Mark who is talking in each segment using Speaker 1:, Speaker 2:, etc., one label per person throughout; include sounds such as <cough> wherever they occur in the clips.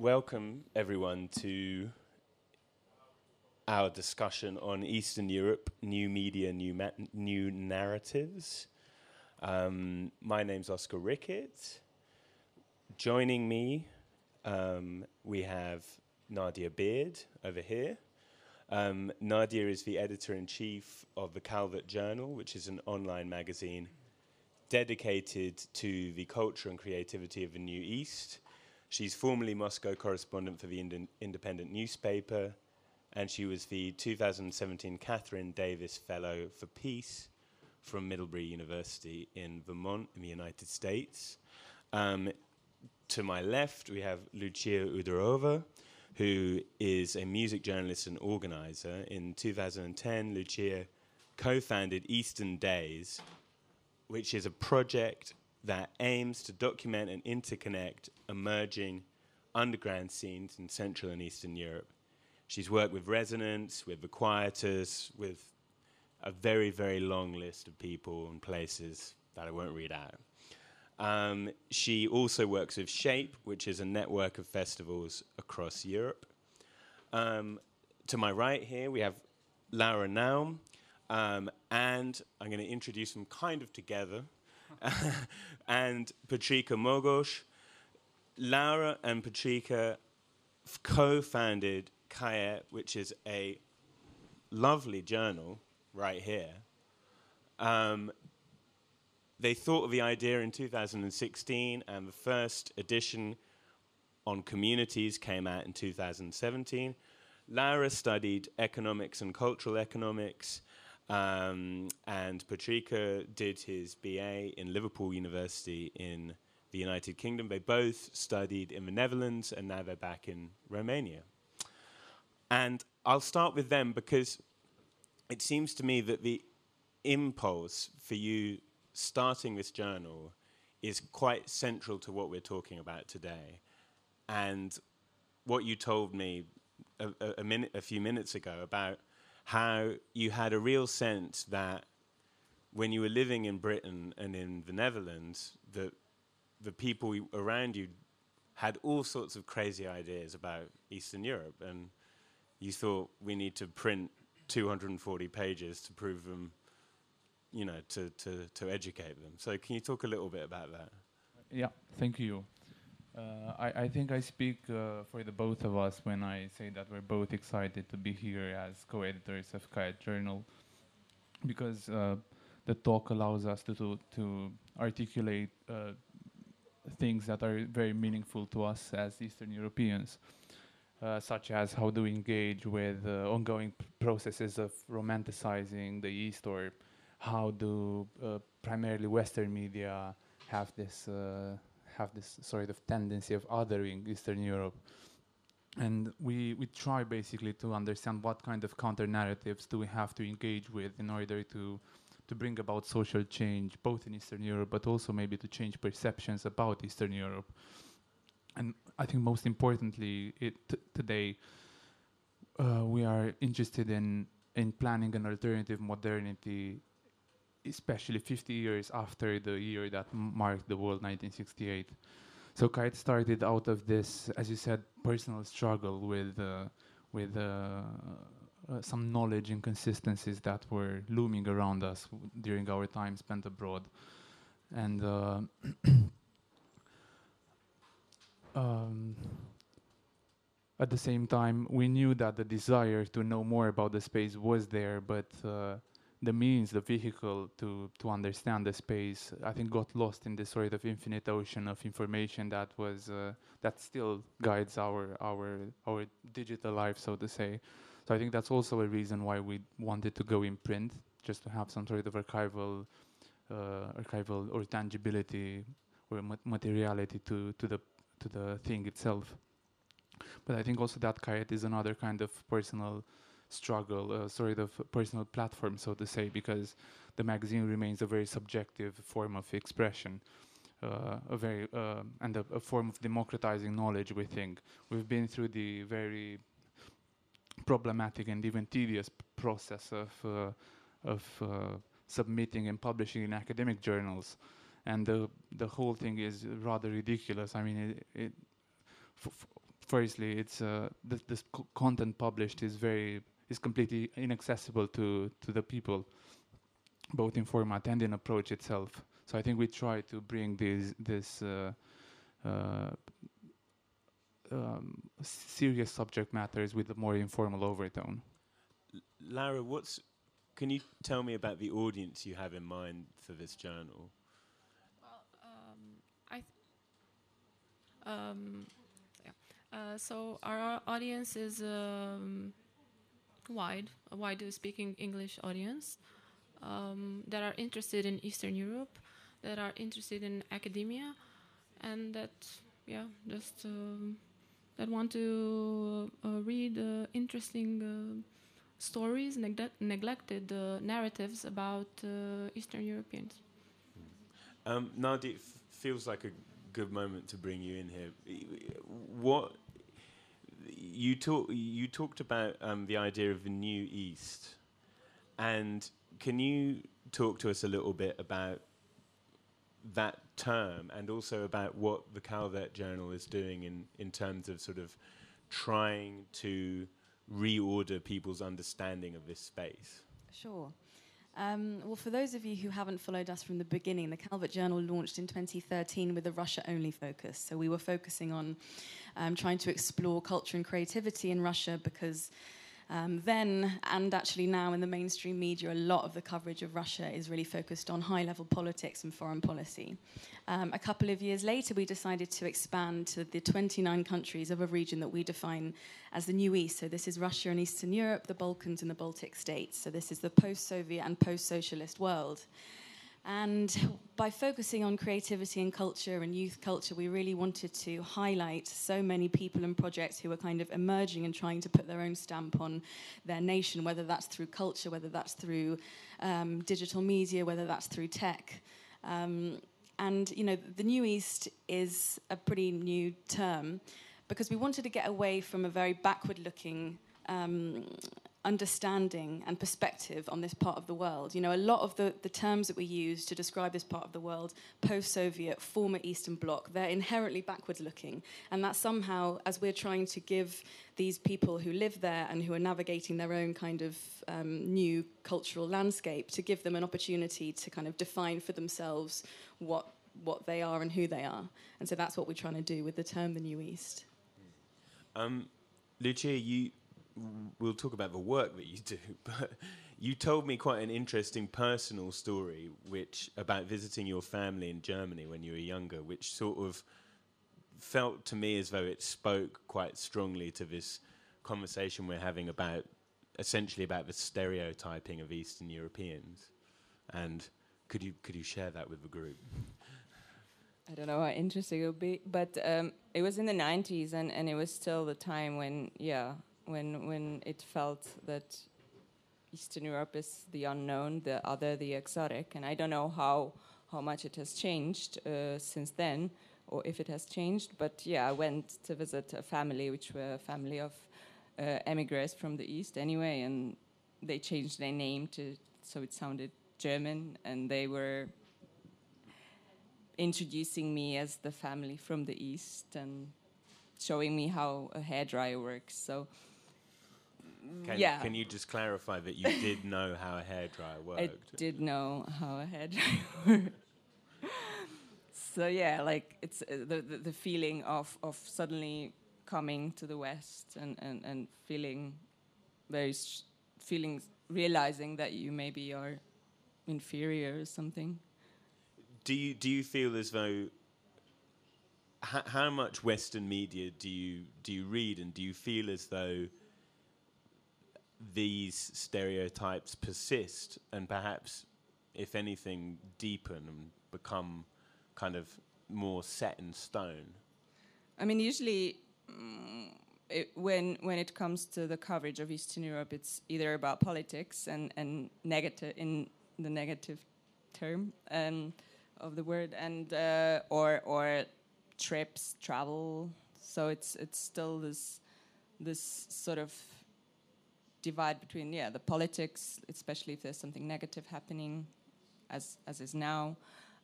Speaker 1: welcome everyone to our discussion on Eastern Europe, new media, new, new narratives. Um, my name's Oscar Rickett. Joining me, um, we have Nadia Beard over here. Um, Nadia is the editor in chief of the Calvert Journal, which is an online magazine dedicated to the culture and creativity of the New East. She's formerly Moscow correspondent for the Ind- Independent newspaper, and she was the 2017 Kathryn Davis Fellow for Peace from Middlebury University in Vermont, in the United States. Um, to my left, we have Lucia Udvardyova, who is a music journalist and organizer. In 2010, Lucia co founded Easterndaze, which is a project that aims to document and interconnect emerging underground scenes in Central and Eastern Europe. She's worked with Resonance, with the Quietus, with a very, very long list of people and places that I won't read out. Um, she also works with Shape, which is a network of festivals across Europe. Um, to my right here, we have Laura Naum, um, and I'm going to introduce them kind of together, <laughs> and Petrica Mogos. Laura and Petrica co founded Kajet, which is a lovely journal right here. Um, they thought of the idea in 2016, and the first edition on communities came out in 2017. Lara studied economics and cultural economics, um, and Petrica did his BA in Liverpool University in the United Kingdom. They both studied in the Netherlands, and now they're back in Romania. And I'll start with them because it seems to me that the impulse for you starting this journal is quite central to what we're talking about today. And what you told me a, a, a, minute, a few minutes ago about how you had a real sense that when you were living in Britain and in the Netherlands, that the people around you had all sorts of crazy ideas about Eastern Europe, and you thought we need to print 240 pages to prove them you know, to, to, to educate them. So can you talk a little bit about that?
Speaker 2: Yeah, thank you. Uh, I, I think I speak uh, for the both of us when I say that we're both excited to be here as co-editors of Kajet Journal because uh, the talk allows us to, to, to articulate uh, things that are very meaningful to us as Eastern Europeans. Uh, such as how do we engage with ongoing processes of romanticizing the East or how do primarily Western media have this have this sort of tendency of othering Eastern Europe, and we we try basically to understand what kind of counter narratives do we have to engage with in order to to bring about social change both in Eastern Europe, but also maybe to change perceptions about Eastern Europe. And I think most importantly, today uh, we are interested in in planning an alternative modernity especially 50 years after the year that marked the world 1968. So Kajet started out of this, as you said, personal struggle with uh, with uh, uh, some knowledge inconsistencies that were looming around us during our time spent abroad, and. Uh, <clears throat> um, at the same time, we knew that the desire to know more about the space was there, but uh, the means, the vehicle to to understand the space, I think got lost in this sort of infinite ocean of information that was uh, that still guides our our our digital life, so to say. So I think that's also a reason why we wanted to go in print, just to have some sort of archival uh, archival or tangibility or materiality to to the to the thing itself. But I think also that Kajet is another kind of personal struggle, a sort of personal platform, so to say, because the magazine remains a very subjective form of expression. Uh, a very uh, and a, a, form of democratizing knowledge. We think we've been through the very problematic and even tedious process of uh, of uh, submitting and publishing in academic journals, and the the whole thing is rather ridiculous. I mean, it, it firstly, it's uh, this content published is very is completely inaccessible to to the people, both in format and in approach itself. So I think we try to bring these this uh, uh, um, serious subject matters with a more informal overtone.
Speaker 1: L- Lara, what's can you tell me about the audience you have in mind for this journal?
Speaker 3: Well, um, I th- um, yeah. Uh, so our audience is um, wide, a wide speaking English audience um, that are interested in Eastern Europe, that are interested in academia, and that yeah, just um, that want to uh, read uh, interesting uh, stories, negle- neglected uh, narratives about uh, Eastern Europeans.
Speaker 1: Um, Nadi, it f- feels like a good moment to bring you in here. What you talk you talked about um, the idea of the new East, and can you talk to us a little bit about that term and also about what the Calvert Journal is doing in, in terms of sort of trying to reorder people's understanding of this space?
Speaker 4: Sure. Um, well, for those of you who haven't followed us from the beginning, the Calvert Journal launched in 2013 with a Russia only focus. So we were focusing on um, trying to explore culture and creativity in Russia because um, then, and actually now in the mainstream media, a lot of the coverage of Russia is really focused on high level politics and foreign policy. Um, a couple of years later, we decided to expand to the 29 countries of a region that we define as the New East. So, this is Russia and Eastern Europe, the Balkans, and the Baltic states. So, this is the post Soviet and post socialist world. And by focusing on creativity and culture and youth culture, we really wanted to highlight so many people and projects who are kind of emerging and trying to put their own stamp on their nation, whether that's through culture, whether that's through um, digital media, whether that's through tech. Um, and, you know, the New East is a pretty new term because we wanted to get away from a very backward looking um, understanding and perspective on this part of the world. You know, a lot of the, the terms that we use to describe this part of the world, post Soviet, former Eastern Bloc, they're inherently backward looking. And that somehow, as we're trying to give these people who live there and who are navigating their own kind of um, new cultural landscape, to give them an opportunity to kind of define for themselves what, what they are and who they are. And so that's what we're trying to do with the term the New East.
Speaker 1: Um, Lucia, you we'll talk about the work that you do, <laughs> but you told me quite an interesting personal story, which about visiting your family in Germany when you were younger, which sort of felt to me as though it spoke quite strongly to this conversation we're having about essentially about the stereotyping of Eastern Europeans. And could you could you share that with the group?
Speaker 5: I don't know how interesting it would be, but um, it was in the 90s, and, and it was still the time when, yeah, when when it felt that Eastern Europe is the unknown, the other, the exotic, and I don't know how how much it has changed uh, since then, or if it has changed. But yeah, I went to visit a family, which were a family of uh, emigres from the east, anyway, and they changed their name to so it sounded German, and they were introducing me as the family from the east and showing me how a hairdryer works. So
Speaker 1: Can,
Speaker 5: yeah.
Speaker 1: can you just clarify that you did <laughs> know how a hairdryer worked?
Speaker 5: I did know how a hairdryer <laughs> worked. so yeah, like it's uh, the, the the feeling of of suddenly coming to the West and and and feeling very sh- feeling realizing that you maybe are inferior or something.
Speaker 1: do you do you feel as though h- how much Western media do you do you read, and do you feel as though these stereotypes persist, and perhaps, if anything, deepen and become kind of more set in stone?
Speaker 5: I mean, usually, mm, it, when when it comes to the coverage of Eastern Europe, it's either about politics and and negative in the negative term um, of the word, and uh, or or trips, travel. So it's it's still this this sort of divide between yeah the politics, especially if there's something negative happening, as as is now,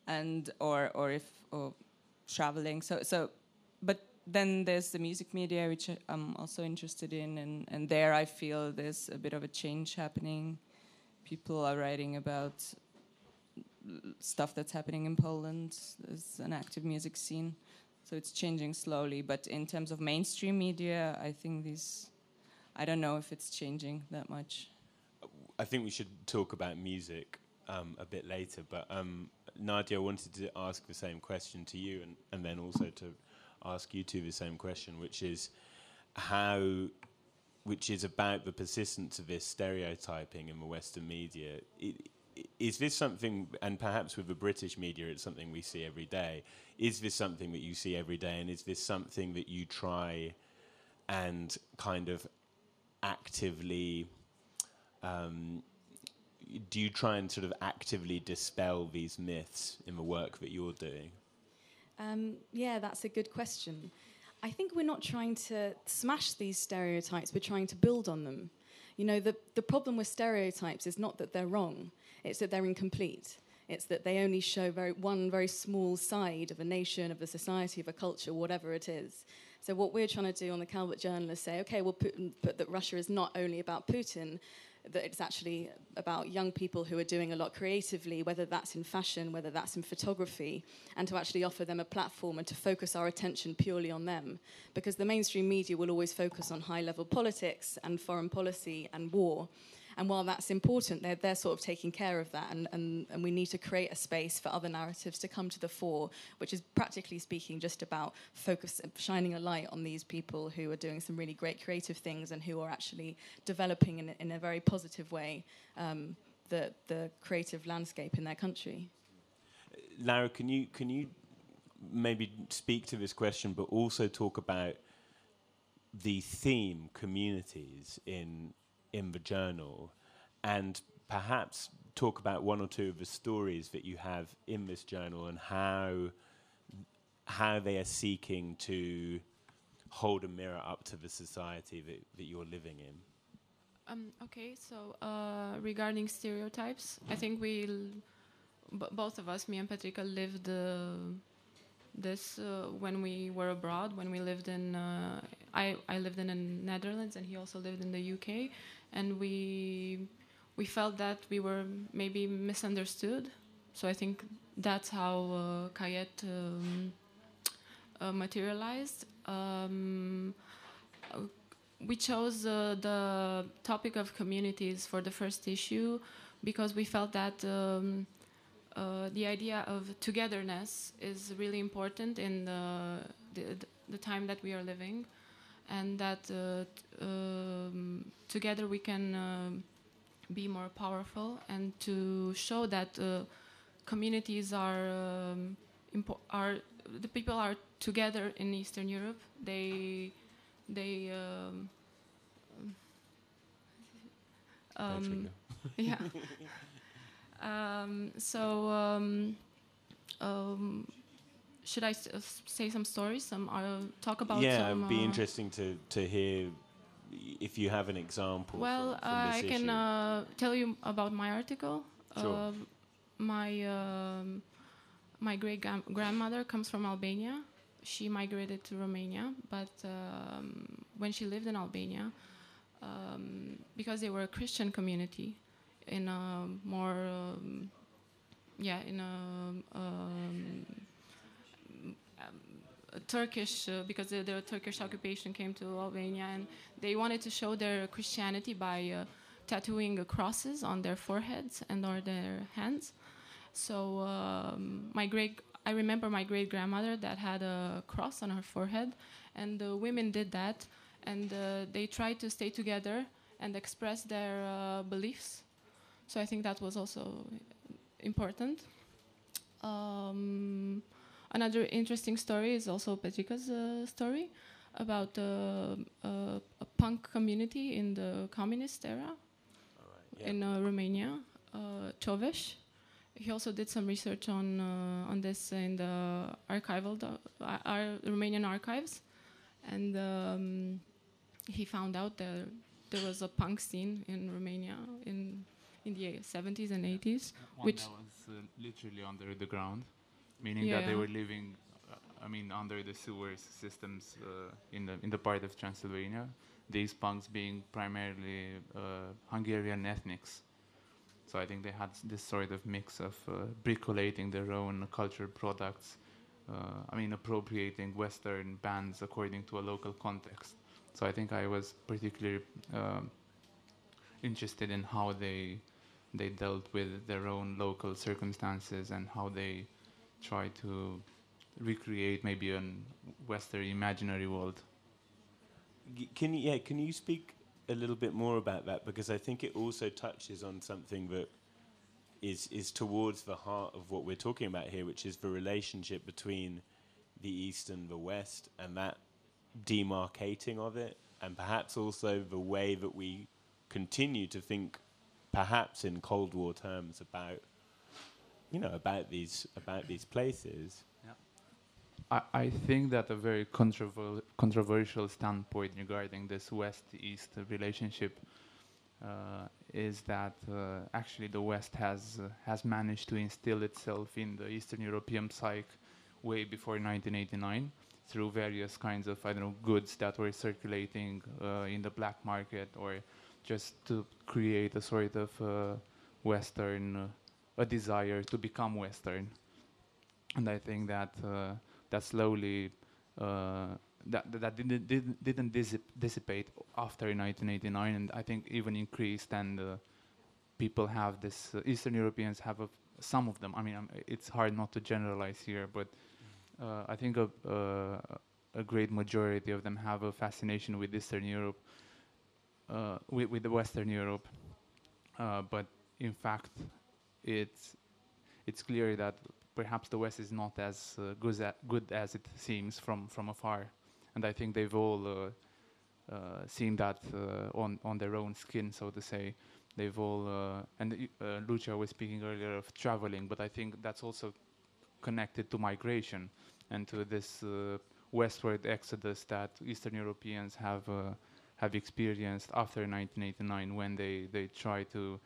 Speaker 5: and or or if or traveling. So so, but then there's the music media, which I'm also interested in, and, and there I feel there's a bit of a change happening. People are writing about stuff that's happening in Poland. There's an active music scene, so it's changing slowly. But in terms of mainstream media, I think these, I don't know if it's changing that much.
Speaker 1: I think we should talk about music um, a bit later, but um, Nadia, wanted to ask the same question to you, and, and then also to ask you two the same question, which is how, which is about the persistence of this stereotyping in the Western media. I- i- Is this something, and perhaps with the British media, it's something we see every day. Is this something that you see every day, and is this something that you try and kind of actively? um, do you try and sort of actively dispel these myths in the work that you're doing?
Speaker 4: Um, yeah, that's a good question. I think we're not trying to smash these stereotypes, we're trying to build on them. You know, the, the problem with stereotypes is not that they're wrong, it's that they're incomplete. It's that they only show very, one very small side of a nation, of a society, of a culture, whatever it is. So, what we're trying to do on the Calvert Journal is say, okay, well, Putin, but that Russia is not only about Putin, that it's actually about young people who are doing a lot creatively, whether that's in fashion, whether that's in photography, and to actually offer them a platform and to focus our attention purely on them. Because the mainstream media will always focus on high level politics and foreign policy and war. And while that's important, they're, they're sort of taking care of that. And, and, and we need to create a space for other narratives to come to the fore, which is practically speaking just about focus, shining a light on these people who are doing some really great creative things and who are actually developing in, in a very positive way um, the, the creative landscape in their country.
Speaker 1: Lara, can you can you maybe speak to this question, but also talk about the theme communities in in the journal, and perhaps talk about one or two of the stories that you have in this journal and how how they are seeking to hold a mirror up to the society that, that you're living in.
Speaker 3: Um, okay, so uh, regarding stereotypes, I think we, both of us, me and Patricia, lived uh, this uh, when we were abroad. When we lived in, uh, I I lived in the Netherlands, and he also lived in the UK, and we we felt that we were maybe misunderstood. So I think that's how uh, Kajet um, uh, materialized. Um, we chose uh, the topic of communities for the first issue because we felt that um, uh, the idea of togetherness is really important in the, the, the time that we are living, and that uh, t- um, together we can um be more powerful and to show that uh, communities are um, impo- are the people are together in Eastern Europe. They they um, um, <laughs> yeah. <laughs> um, so um, um, should I s- uh, say some stories? Some uh, talk about.
Speaker 1: yeah,
Speaker 3: some,
Speaker 1: it'd be
Speaker 3: uh,
Speaker 1: interesting to, to hear if you have an example.
Speaker 3: Well,
Speaker 1: from, from
Speaker 3: uh, I can
Speaker 1: issue.
Speaker 3: uh, tell you about my article.
Speaker 1: Sure.
Speaker 3: Uh, my um, my great grandmother comes from Albania. She migrated to Romania, but um, when she lived in Albania, um, because they were a Christian community, in a more um, yeah in a um, Turkish uh, because the, the Turkish occupation came to Albania and they wanted to show their Christianity by uh, tattooing crosses on their foreheads and on their hands. So um, my great, I remember my great grandmother that had a cross on her forehead, and the women did that, and uh, they tried to stay together and express their uh, beliefs. So I think that was also important. Um, another interesting story is also Petrica's uh, story about uh, uh, a punk community in the communist era
Speaker 1: Yeah.
Speaker 3: in uh, Romania, uh, Chovesh. He also did some research on uh, on this in the archival, uh, Romanian archives, and um, he found out that there was a punk scene in Romania in in the 70s and 80s.
Speaker 2: One
Speaker 3: Which-
Speaker 2: that was uh, literally under the ground, meaning
Speaker 3: Yeah,
Speaker 2: that they were living uh, I mean, under the sewers systems uh, in the in the part of Transylvania. These punks being primarily uh, Hungarian ethnics. So I think they had this sort of mix of uh, bricolating their own cultural products. Uh, I mean, appropriating Western bands according to a local context. So I think I was particularly um, interested in how they they dealt with their own local circumstances and how they try to recreate maybe a Western imaginary world.
Speaker 1: Can you, yeah, can you speak a little bit more about that? Because I think it also touches on something that is, is towards the heart of what we're talking about here, which is the relationship between the East and the West and that demarcating of it, and perhaps also the way that we continue to think, perhaps in Cold War terms, about you know about these about these places. Yeah.
Speaker 2: I, I think that a very controver- controversial standpoint regarding this West-East relationship uh, is that uh, actually the West has uh, has managed to instill itself in the Eastern European psyche way before 1989 through various kinds of I don't know goods that were circulating uh, in the black market or just to create a sort of uh, Western uh, a desire to become Western, and I think that uh, that slowly uh, that that didn't didn't, didn't dissip- dissipate after 1989, and I think even increased. And uh, people have this Eastern Europeans have a, some of them. I mean, um, it's hard not to generalize here, but I think a, a great majority of them have a fascination with Eastern Europe, uh, with, with the Western Europe. Uh, but in fact, it's it's clear that perhaps the West is not as uh, good, as good as it seems from, from afar. And I think they've all uh, uh, seen that uh, on, on their own skin, so to say. They've all, and Lucia was speaking earlier of traveling, but I think that's also connected to migration and to this westward exodus that Eastern Europeans have have experienced after 1989 when they, they try to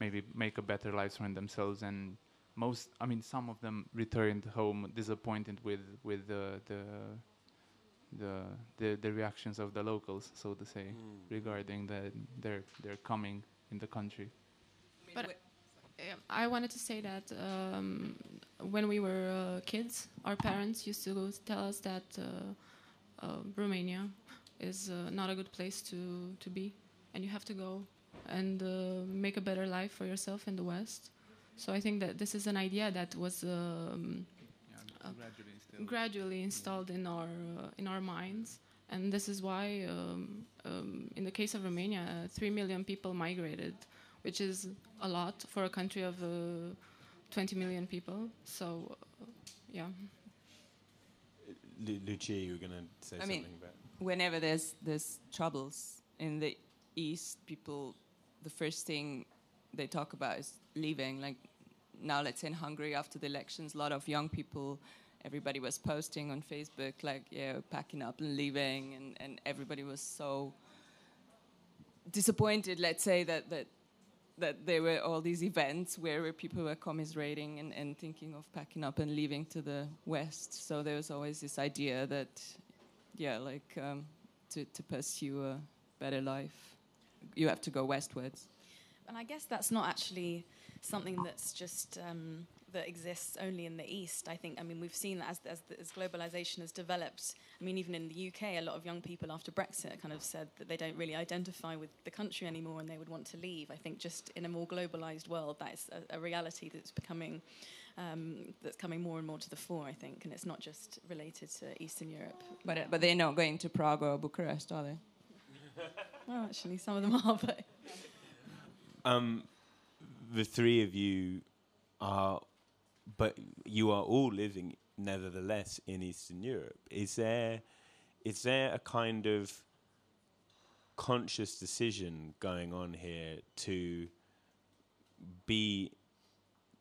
Speaker 2: maybe make a better life for themselves and most I mean some of them returned home disappointed with with the the the the, the reactions of the locals so to say regarding the their their coming in the country.
Speaker 3: But I wanted to say that um, when we were uh, kids, our parents used to tell us that uh, uh, Romania is uh, not a good place to, to be, and you have to go and uh, make a better life for yourself in the West. So I think that this is an idea that was um, Uh,
Speaker 2: gradually
Speaker 3: gradually installed in our uh, in our minds, and this is why, um, um, in the case of Romania, uh, three million people migrated, which is a lot for a country of uh, 20 million people. So, uh, yeah.
Speaker 1: Lu- Lucia, you were going to say
Speaker 5: I
Speaker 1: something
Speaker 5: mean,
Speaker 1: about.
Speaker 5: Whenever there's there's troubles in the east, people the first thing they talk about is leaving. Like now, let's say in Hungary after the elections, a lot of young people, everybody was posting on Facebook like, yeah, packing up and leaving, and and everybody was so disappointed. Let's say that that. That there were all these events where, people were commiserating and, and thinking of packing up and leaving to the west. So there was always this idea that yeah, like um, to, to pursue a better life, you have to go westwards.
Speaker 4: And I guess that's not actually something that's just um, that exists only in the East. I think, I mean, we've seen that as, as, as globalization has developed. I mean, even in the UK, a lot of young people after Brexit kind of said that they don't really identify with the country anymore and they would want to leave. I think just in a more globalized world, that is a, a reality that's becoming. Um, that's coming more and more to the fore, I think, and it's not just related to Eastern Europe.
Speaker 5: But, uh, but they're not going to Prague or Bucharest, are they? <laughs>
Speaker 4: Well, actually, some of them are, but <laughs>
Speaker 1: Um, the three of you are, but you are all living nevertheless in Eastern Europe. Is there, is there a kind of conscious decision going on here to be,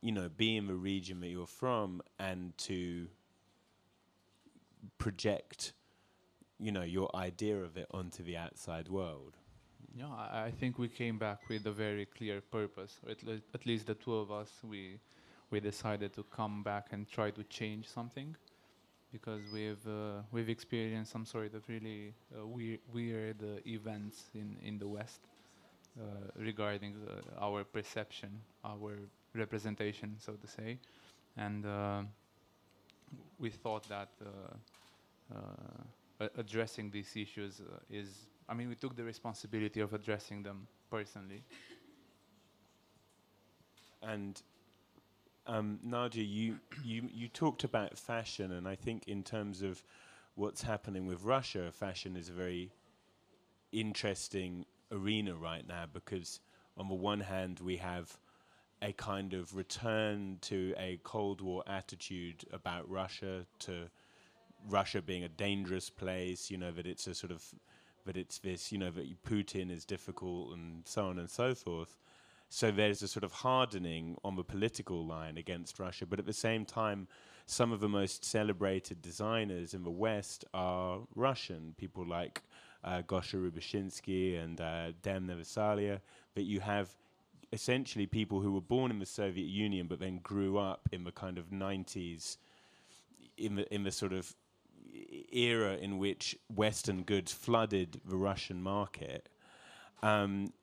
Speaker 1: you know, be in the region that you're from and to project, you know, your idea of it onto the outside world?
Speaker 2: Yeah, I, think we came back with a very clear purpose. At, le- at least the two of us, we we decided to come back and try to change something, because we've uh, we've experienced some sort of really uh, weir- weird uh, events in in the West uh, regarding uh, our perception, our representation, so to say, and uh, we thought that uh, uh, addressing these issues uh, is. I mean, we took the responsibility of addressing them personally.
Speaker 1: And um, Nadia, you, you you talked about fashion, and I think in terms of what's happening with Russia, fashion is a very interesting arena right now because on the one hand we have a kind of return to a Cold War attitude about Russia, to Russia being a dangerous place, you know, that it's a sort of, that it's this, you know, that Putin is difficult and so on and so forth. So there's a sort of hardening on the political line against Russia, but at the same time, some of the most celebrated designers in the West are Russian. People like uh, Gosha Rubchinskiy and uh, Demna Gvasalia, that you have essentially people who were born in the Soviet Union but then grew up in the kind of 90s, in the, in the sort of era in which Western goods flooded the Russian market. Um,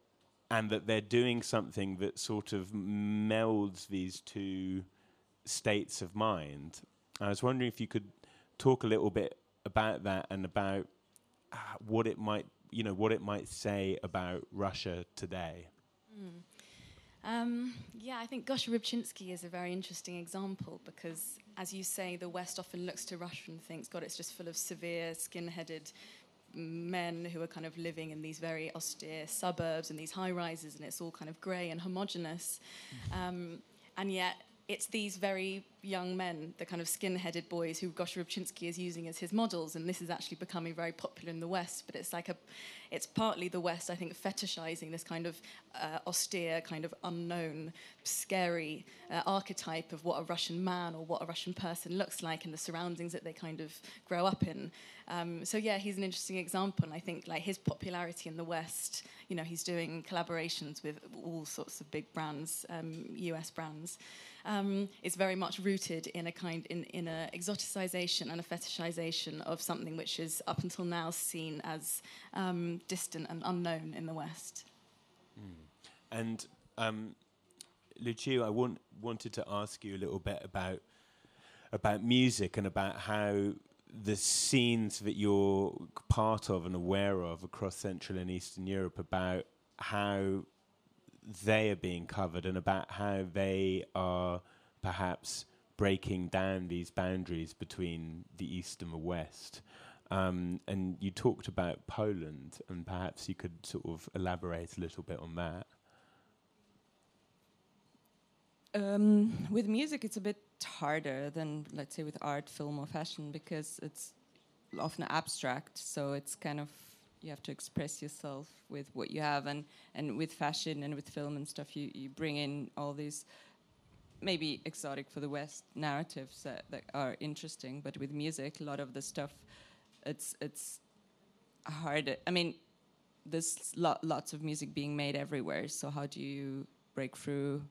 Speaker 1: and that they're doing something that sort of melds these two states of mind. I was wondering if you could talk a little bit about that and about uh, what it might, you know, what it might say about Russia today.
Speaker 4: Um, yeah, I think Gosha Rubchinskiy is a very interesting example because, as you say, the West often looks to Russia and thinks, God, it's just full of severe, skin headed men who are kind of living in these very austere suburbs and these high rises, and it's all kind of grey and homogenous. Um, and yet, it's these very young men, the kind of skin-headed boys who Gosha Rubchinskiy is using as his models, and this is actually becoming very popular in the West. But it's like a, it's partly the West, I think, fetishizing this kind of uh, austere, kind of unknown, scary uh, archetype of what a Russian man or what a Russian person looks like and the surroundings that they kind of grow up in. Um, so yeah, he's an interesting example, and I think like his popularity in the West, you know, he's doing collaborations with all sorts of big brands, um, U.S. brands um, is very much rooted in a kind in, in a exoticization and a fetishization of something which is up until now seen as um, distant and unknown in the West.
Speaker 1: And um, Lucia, I want, wanted to ask you a little bit about about music and about how the scenes that you're part of and aware of across Central and Eastern Europe about how they are being covered and about how they are perhaps breaking down these boundaries between the East and the West. Um, and you talked about Poland, and perhaps you could sort of elaborate a little bit on that.
Speaker 5: Um, with music, it's a bit harder than, let's say, with art, film, or fashion because it's often abstract. So it's kind of you have to express yourself with what you have, and and with fashion and with film and stuff, you you bring in all these maybe exotic for the West narratives that, that are interesting. But with music, a lot of the stuff, it's it's hard. I mean, there's lo- lots of music being made everywhere. So how do you break through?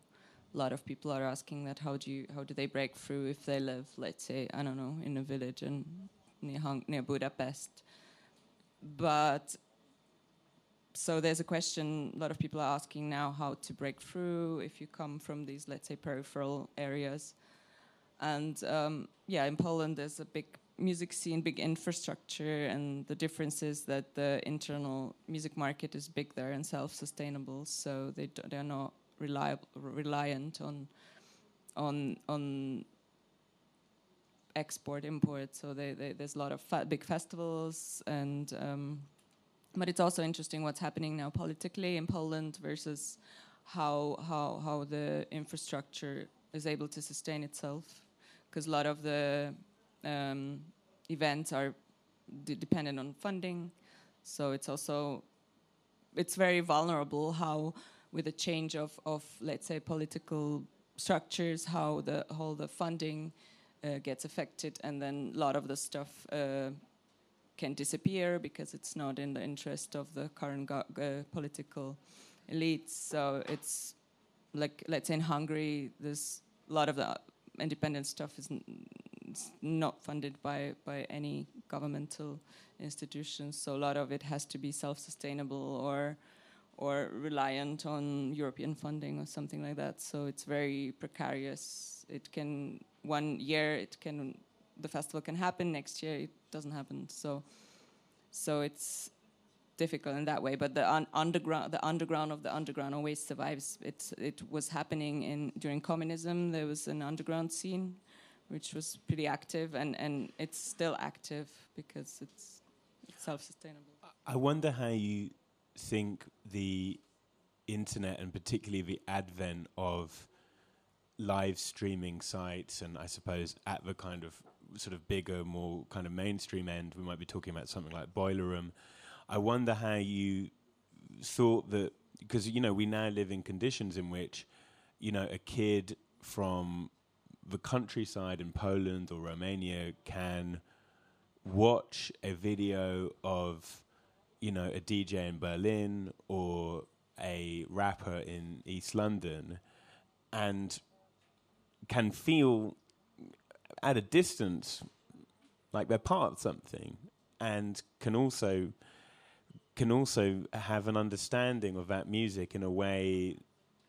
Speaker 5: A lot of people are asking that. How do you? How do they break through if they live, let's say, I don't know, in a village in near Hung- near Budapest? But so there's a question a lot of people are asking now how to break through if you come from these, let's say, peripheral areas. And um, yeah, in Poland there's a big music scene, big infrastructure, and the difference is that the internal music market is big there and self-sustainable, so they they're not reliable, reliant on on on export import. So they, they, there's a lot of big festivals and. Um, but it's also interesting what's happening now politically in Poland versus how how how the infrastructure is able to sustain itself, because a lot of the um, events are dependent on funding, so it's also it's very vulnerable how with a change of of let's say political structures how the whole the funding uh, gets affected and then a lot of the stuff uh, can disappear because it's not in the interest of the current uh, political elites. So it's like, let's say in Hungary, there's a lot of the independent stuff is not funded by by any governmental institutions. So a lot of it has to be self-sustainable or or reliant on European funding or something like that. So it's very precarious. It can one year it can the festival can happen, next year it doesn't happen. So so it's difficult in that way. But the un underground, the underground of the underground always survives. it's it was happening in during communism. There was an underground scene, which was pretty active, and and it's still active because it's, self-sustainable.
Speaker 1: I wonder how you think the internet and particularly the advent of live streaming sites and I suppose at the kind of sort of bigger, more kind of mainstream end, we might be talking about something like Boiler Room. I wonder how you thought that because you know we now live in conditions in which you know a kid from the countryside in Poland or Romania can watch a video of you know a DJ in Berlin or a rapper in East London and can feel at a distance like they're part of something and can also can also have an understanding of that music in a way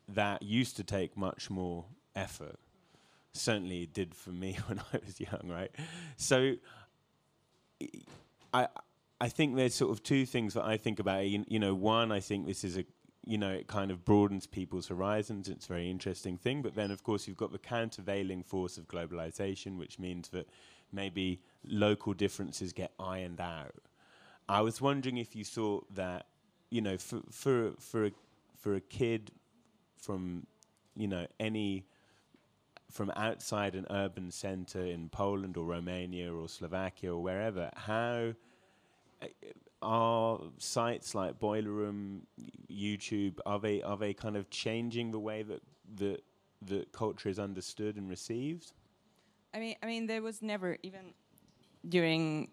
Speaker 1: that used to take much more effort. Certainly did for me <laughs> when I was young right? So I I think there's sort of two things that I think about. You, you know one I think this is a you know, it kind of broadens people's horizons. It's a very interesting thing. But then, of course, you've got the countervailing force of globalization, which means that maybe local differences get ironed out. I was wondering if you thought that, you know, for for for a, for a kid from, you know, any from outside an urban center in Poland or Romania or Slovakia or wherever, how are sites like Boiler Room, YouTube, are they are they kind of changing the way that that that culture is understood and received?
Speaker 5: I mean, I mean, there was never even during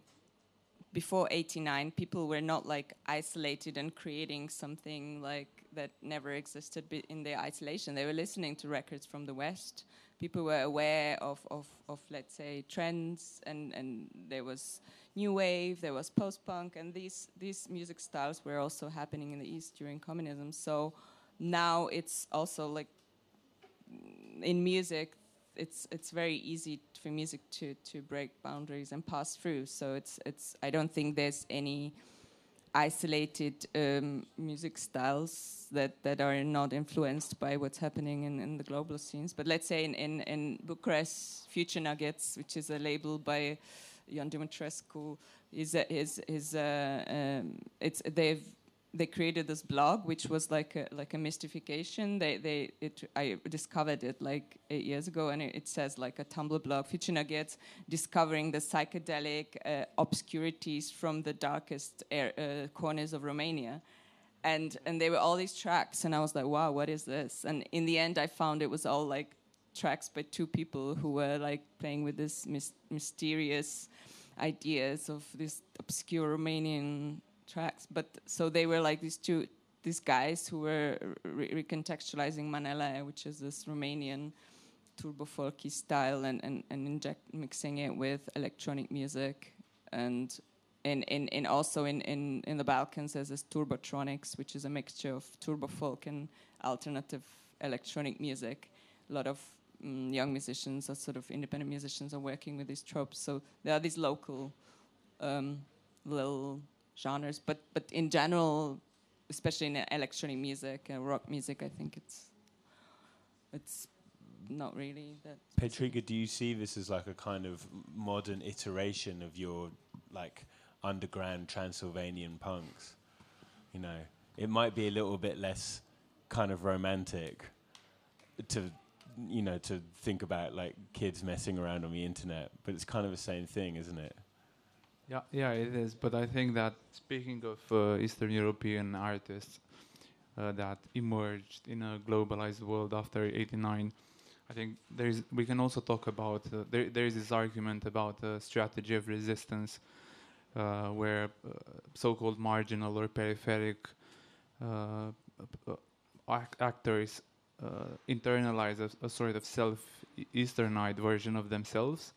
Speaker 5: before 89 people were not like isolated and creating something like that never existed in their isolation they were listening to records from the west people were aware of, of, of let's say trends and, and there was new wave, there was post punk, and these these music styles were also happening in the East during communism. So now it's also like in music, it's it's very easy for music to to break boundaries and pass through. So it's it's I don't think there's any isolated um, music styles that, that are not influenced by what's happening in, in the global scenes. But let's say in, in, in Bucharest, Future Nuggets, which is a label by Ion Dumitrescu, is is is uh, um, it's they've they created this blog which was like a, like a mystification. They they it I discovered it like eight years ago, and it, it says like a Tumblr blog, Future Nuggets, discovering the psychedelic uh, obscurities from the darkest air, uh, corners of Romania. And and there were all these tracks, and I was like, wow, what is this? And in the end, I found it was all like tracks by two people who were like playing with this mis- mysterious ideas of these obscure Romanian tracks. But so they were like these two these guys who were re- recontextualizing Manele, which is this Romanian turbo folky style, and and, and inject mixing it with electronic music and. In, in, in also in, in, in the Balkans there's this turbotronics which is a mixture of turbo folk and alternative electronic music a lot of um, young musicians or sort of independent musicians are working with these tropes. So there are these local um, little genres, but but in general, especially in electronic music and rock music, I think it's it's not really that.
Speaker 1: Petrica, do you see this as like a kind of modern iteration of your like underground Transylvanian punks? You know, it might be a little bit less kind of romantic to you know, to think about like kids messing around on the internet, but it's kind of the same thing, isn't it?
Speaker 2: Yeah, yeah, it is. But I think that speaking of uh, Eastern European artists uh, that emerged in a globalized world after '89, I think there's we can also talk about uh, there. There is this argument about a strategy of resistance, uh, where uh, so-called marginal or peripheric uh, actors internalize a, a, sort of self-Easternite version of themselves,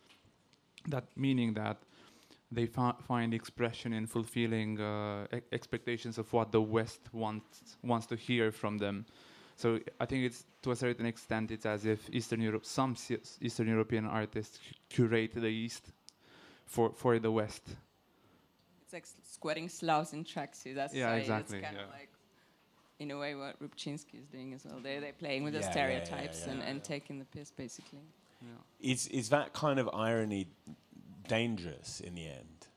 Speaker 2: that meaning that they fi- find expression in fulfilling uh, e- expectations of what the West wants wants to hear from them. So I think it's to a certain extent it's as if Eastern Europe, some Eastern European artists curate the East for for the West.
Speaker 5: It's like squatting Slavs in tracksuits. That's
Speaker 2: Yeah,
Speaker 5: why
Speaker 2: exactly,
Speaker 5: It's kind
Speaker 2: yeah.
Speaker 5: of like, in a way, what Rubchinskiy is doing as well. They they're playing with the
Speaker 1: Yeah, yeah, yeah,
Speaker 5: stereotypes
Speaker 1: yeah,
Speaker 5: and,
Speaker 1: yeah,
Speaker 5: and
Speaker 1: yeah.
Speaker 5: taking the piss, basically.
Speaker 2: Yeah.
Speaker 1: Is is that kind of irony dangerous in the end?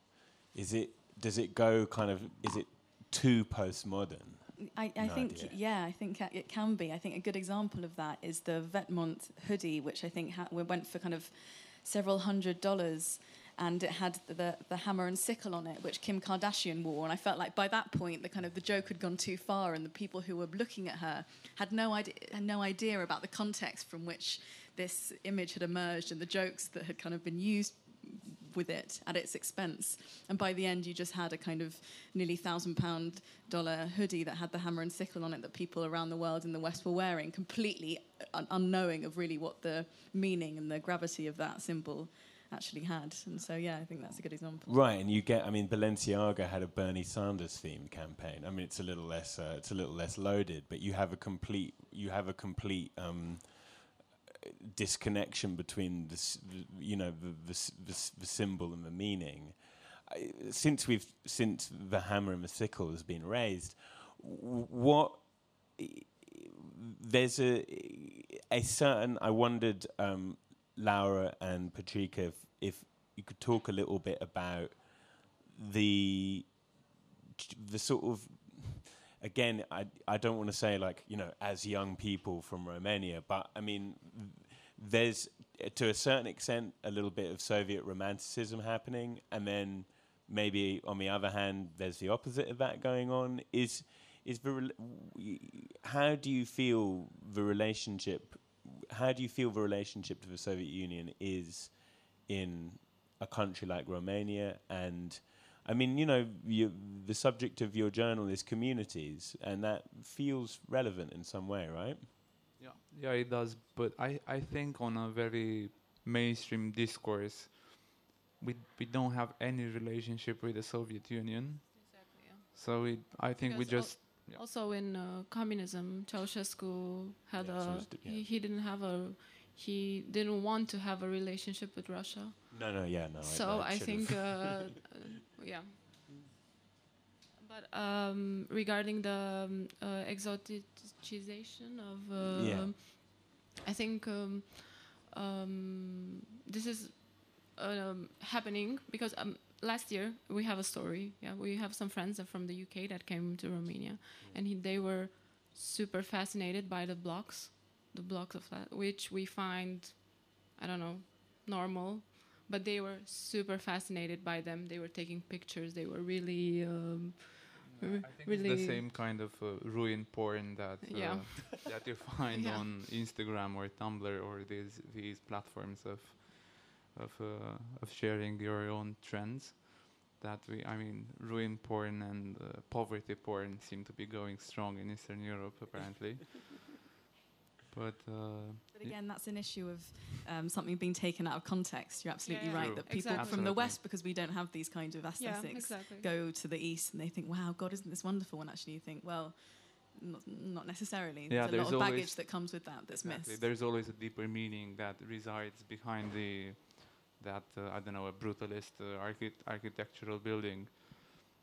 Speaker 1: Is it does it go kind of is it too postmodern?
Speaker 4: I, I
Speaker 1: No
Speaker 4: think,
Speaker 1: idea.
Speaker 4: yeah, I think it can be. I think a good example of that is the Vetements hoodie, which I think ha- we went for kind of several hundred dollars, and it had the the hammer and sickle on it, which Kim Kardashian wore. And I felt like by that point, the kind of the joke had gone too far, and the people who were looking at her had no idea had no idea about the context from which this image had emerged and the jokes that had kind of been used with it at its expense. And by the end, you just had a kind of nearly thousand pound dollar hoodie that had the hammer and sickle on it that people around the world in the West were wearing, completely un- unknowing of really what the meaning and the gravity of that symbol actually had. And so, yeah, I think that's a good example.
Speaker 1: Right, and you get. I mean, Balenciaga had a Bernie Sanders themed campaign. I mean, it's a little less. Uh, it's a little less loaded, but you have a complete. You have a complete. Um, disconnection between the, you know the, the, the, the symbol and the meaning I, since we've since the hammer and the sickle has been raised what there's a a certain I wondered um, Laura and Petrica if, if you could talk a little bit about the the sort of again I I don't want to say like you know as young people from Romania but I mean there's to a certain extent a little bit of Soviet romanticism happening and then maybe on the other hand there's the opposite of that going on. Is is the how do you feel the relationship how do you feel the relationship to the Soviet Union is in a country like Romania and I mean, you know, you, the subject of your journal is communities, and that feels relevant in some way, right?
Speaker 2: Yeah, yeah, it does. But I, I think on a very mainstream discourse, we we don't have any relationship with the Soviet Union.
Speaker 3: Exactly. Yeah.
Speaker 2: So it, I think we
Speaker 3: Because al-
Speaker 2: just yeah.
Speaker 3: Also in uh, communism, Ceausescu had
Speaker 1: Yeah,
Speaker 3: a
Speaker 1: it's d- yeah.
Speaker 3: he, he didn't have a he didn't want to have a relationship with Russia.
Speaker 1: No, no, yeah, no.
Speaker 3: so I,
Speaker 1: should've-
Speaker 3: think uh, <laughs> uh, yeah. But um, regarding the um, uh, exoticization of, uh,
Speaker 1: Yeah.
Speaker 3: I think um, um, this is um, happening because um, last year we have a story. Yeah, we have some friends from the UK that came to Romania, and he, they were super fascinated by the blocks, the blocks of that, which we find, I don't know, normal, but they were super fascinated by them. They were taking pictures. They were really, um,
Speaker 2: I think it's
Speaker 3: really
Speaker 2: the same kind of uh, ruin porn that uh,
Speaker 3: Yeah.
Speaker 2: that you find <laughs>
Speaker 3: Yeah.
Speaker 2: on Instagram or Tumblr or these these platforms of of uh, of sharing your own trends. That we, I mean, ruin porn and uh, poverty porn seem to be going strong in Eastern Europe apparently. <laughs> but uh,
Speaker 4: But again, that's an issue of um, something being taken out of context. You're absolutely
Speaker 3: yeah.
Speaker 4: right
Speaker 2: True.
Speaker 4: that people
Speaker 3: Exactly.
Speaker 4: from the West, because we don't have these kind of
Speaker 3: yeah,
Speaker 4: aesthetics,
Speaker 3: exactly.
Speaker 4: go to the East and they think, "Wow, God, isn't this wonderful?" And actually, you think, "Well, not, not necessarily.
Speaker 2: Yeah,
Speaker 4: there's a lot of
Speaker 2: always-
Speaker 4: baggage that comes with that that's
Speaker 2: Exactly.
Speaker 4: missed."
Speaker 2: There's always a deeper meaning that resides behind the that uh, I don't know a brutalist uh, archi- architectural building.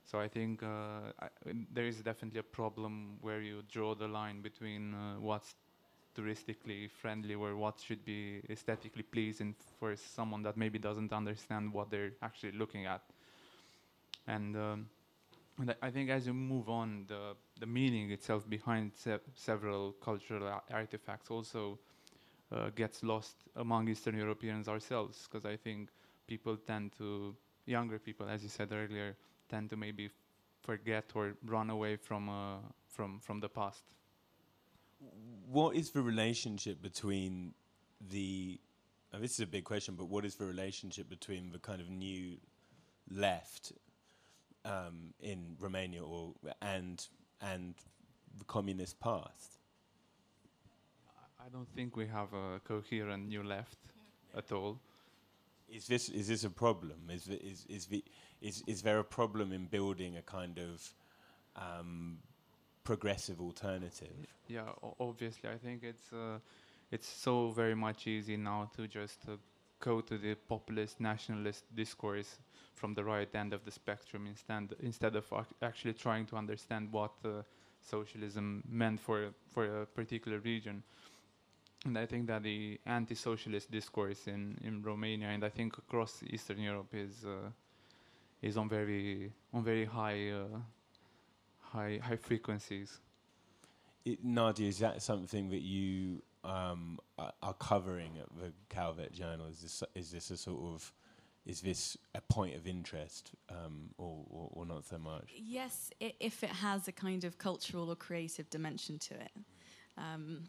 Speaker 2: So I think uh, I, there is definitely a problem where you draw the line between what's touristically friendly or what should be aesthetically pleasing for someone that maybe doesn't understand what they're actually looking at. And um, and I- think as you move on, the the meaning itself behind se- several cultural ar- artifacts also uh, gets lost among Eastern Europeans ourselves, because I think people tend to younger people, as you said earlier, tend to maybe forget or run away from uh, from from the past.
Speaker 1: what is the relationship between the this is a big question but what is the relationship between the kind of new left um, in Romania or and and the communist past
Speaker 2: I- I don't think we have a coherent new left at all.
Speaker 1: Is this is this a problem? Is the- is is the, is is there a problem in building a kind of um, progressive alternative?
Speaker 2: Yeah, o- obviously, I think it's uh, it's so very much easy now to just uh, go to the populist nationalist discourse from the right end of the spectrum instead instead of ac- actually trying to understand what uh, socialism meant for for a particular region. And I think that the anti-socialist discourse in, in Romania and I think across Eastern Europe is uh, is on very on very high uh, high high frequencies.
Speaker 1: It, Nadia, is that something that you um, are, are covering at the Calvert Journal? Is this is this a sort of is this a point of interest um, or, or or not so much?
Speaker 4: Yes, i- if it has a kind of cultural or creative dimension to it. Um,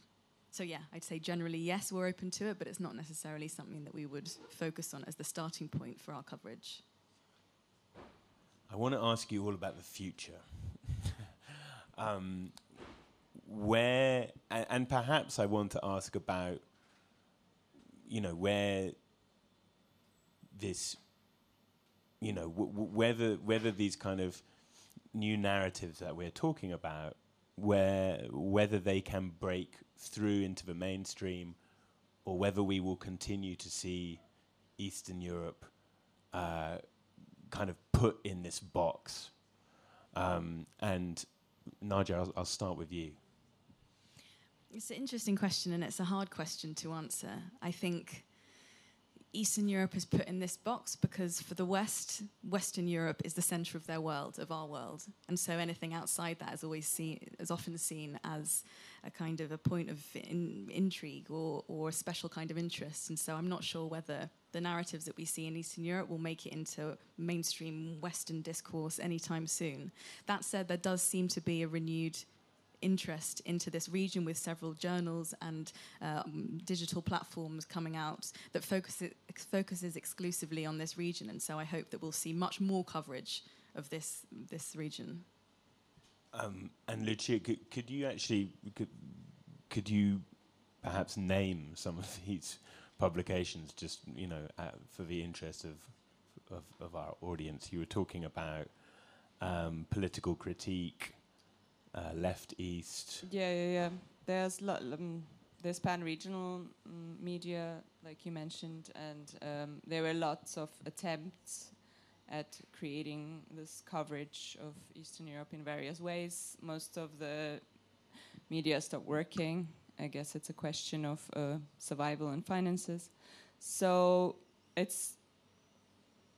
Speaker 4: so yeah, I'd say generally yes, we're open to it, but it's not necessarily something that we would focus on as the starting point for our coverage.
Speaker 1: I want to ask you all about the future. <laughs> um, where, and, and perhaps I want to ask about, you know, where this, you know, w- w- whether whether these kind of new narratives that we're talking about, where whether they can break through into the mainstream, or whether we will continue to see Eastern Europe. Uh, kind of put in this box. Um, and Nadia, I'll, I'll start with you.
Speaker 4: It's an interesting question, and it's a hard question to answer. I think Eastern Europe is put in this box because for the West, Western Europe is the center of their world, of our world, and so anything outside that is always seen, is often seen as a kind of a point of in, intrigue or, or a special kind of interest. And so I'm not sure whether the narratives that we see in Eastern Europe will make it into mainstream Western discourse anytime soon. That said, there does seem to be a renewed interest into this region with several journals and um, digital platforms coming out that focuses, focuses exclusively on this region. And so I hope that we'll see much more coverage of this, this region.
Speaker 1: Um, and Lucia, could, could you actually could could you perhaps name some of <laughs> these publications, just you know, uh, for the interest of, of of our audience? You were talking about um, political critique, uh, left east.
Speaker 5: Yeah, yeah, yeah. There's um, there's pan-regional mm, media, like you mentioned, and um, there were lots of attempts at creating this coverage of Eastern Europe in various ways. Most of the media stopped working. I guess it's a question of uh, survival and finances. So it's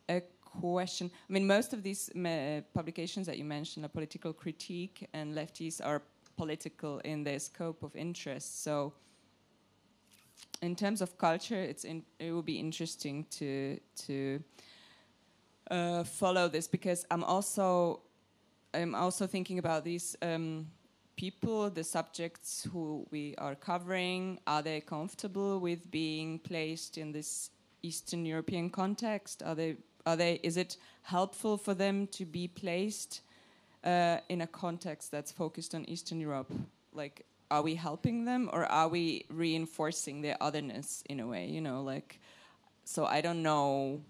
Speaker 5: a question. I mean, most of these me- publications that you mentioned are political critique, and LeftEast are political in their scope of interest. So, in terms of culture, it's in, it will be interesting to to uh, follow this because I'm also I'm also thinking about these um, people, the subjects who we are covering. Are they comfortable with being placed in this Eastern European context? Are they are they is it helpful for them to be placed uh, in a context that's focused on Eastern Europe? Like, are we helping them or are we reinforcing their otherness in a way? You know, like, so I don't know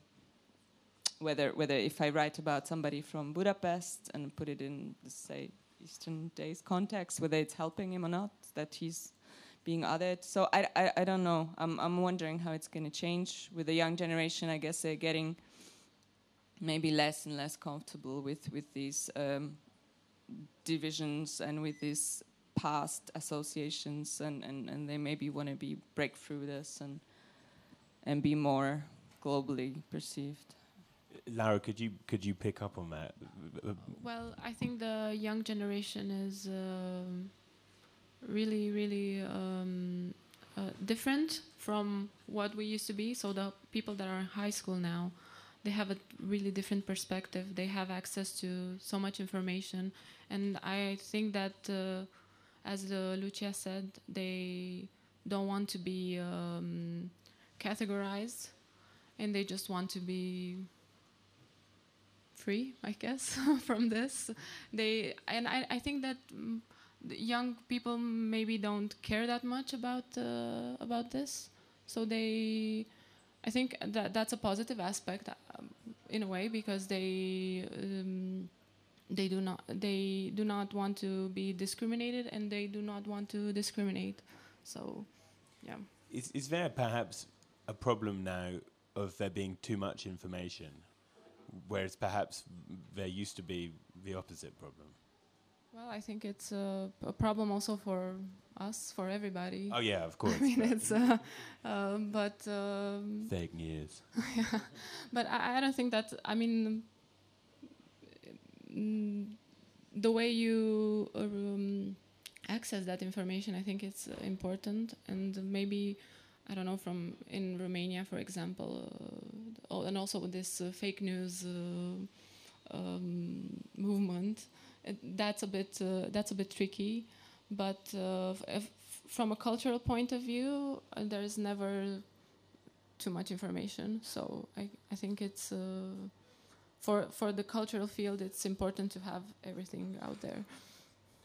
Speaker 5: whether whether if I write about somebody from Budapest and put it in, say, Easterndaze context, whether it's helping him or not, that he's being othered. So I, I, I don't know. I'm, I'm wondering how it's going to change with the young generation. I guess they're getting maybe less and less comfortable with with these um, divisions and with these past associations, and, and, and they maybe want to be break through this and and be more globally perceived.
Speaker 1: Lara, could you could you pick up on that?
Speaker 3: Well, I think the young generation is um, really, really um, uh, different from what we used to be. So the people that are in high school now, they have a really different perspective. They have access to so much information, and I think that, uh, as uh, Lucia said, they don't want to be um, categorized, and they just want to be free, I guess, <laughs> from this. They and I, I think that the young people maybe don't care that much about uh, about this, so they I think that that's a positive aspect um, in a way because they um, they do not they do not want to be discriminated and they do not want to discriminate. So, yeah.
Speaker 1: Is, is there perhaps a problem now of there being too much information, whereas perhaps there used to be the opposite problem?
Speaker 3: Well, I think it's a, a problem also for us, for everybody.
Speaker 1: Oh yeah, of <laughs> course.
Speaker 3: I mean, it's, uh, um, but um,
Speaker 1: fake news. <laughs>
Speaker 3: yeah, but I, I don't think that. I mean, mm, the way you um, access that information, I think it's uh, important, and maybe I don't know from in Romania, for example, uh, oh, and also with this uh, fake news uh, um, movement. That's a bit uh, that's a bit tricky, but uh, from a cultural point of view, uh, there is never too much information. So I I think it's for for the cultural field, it's important to have everything out there.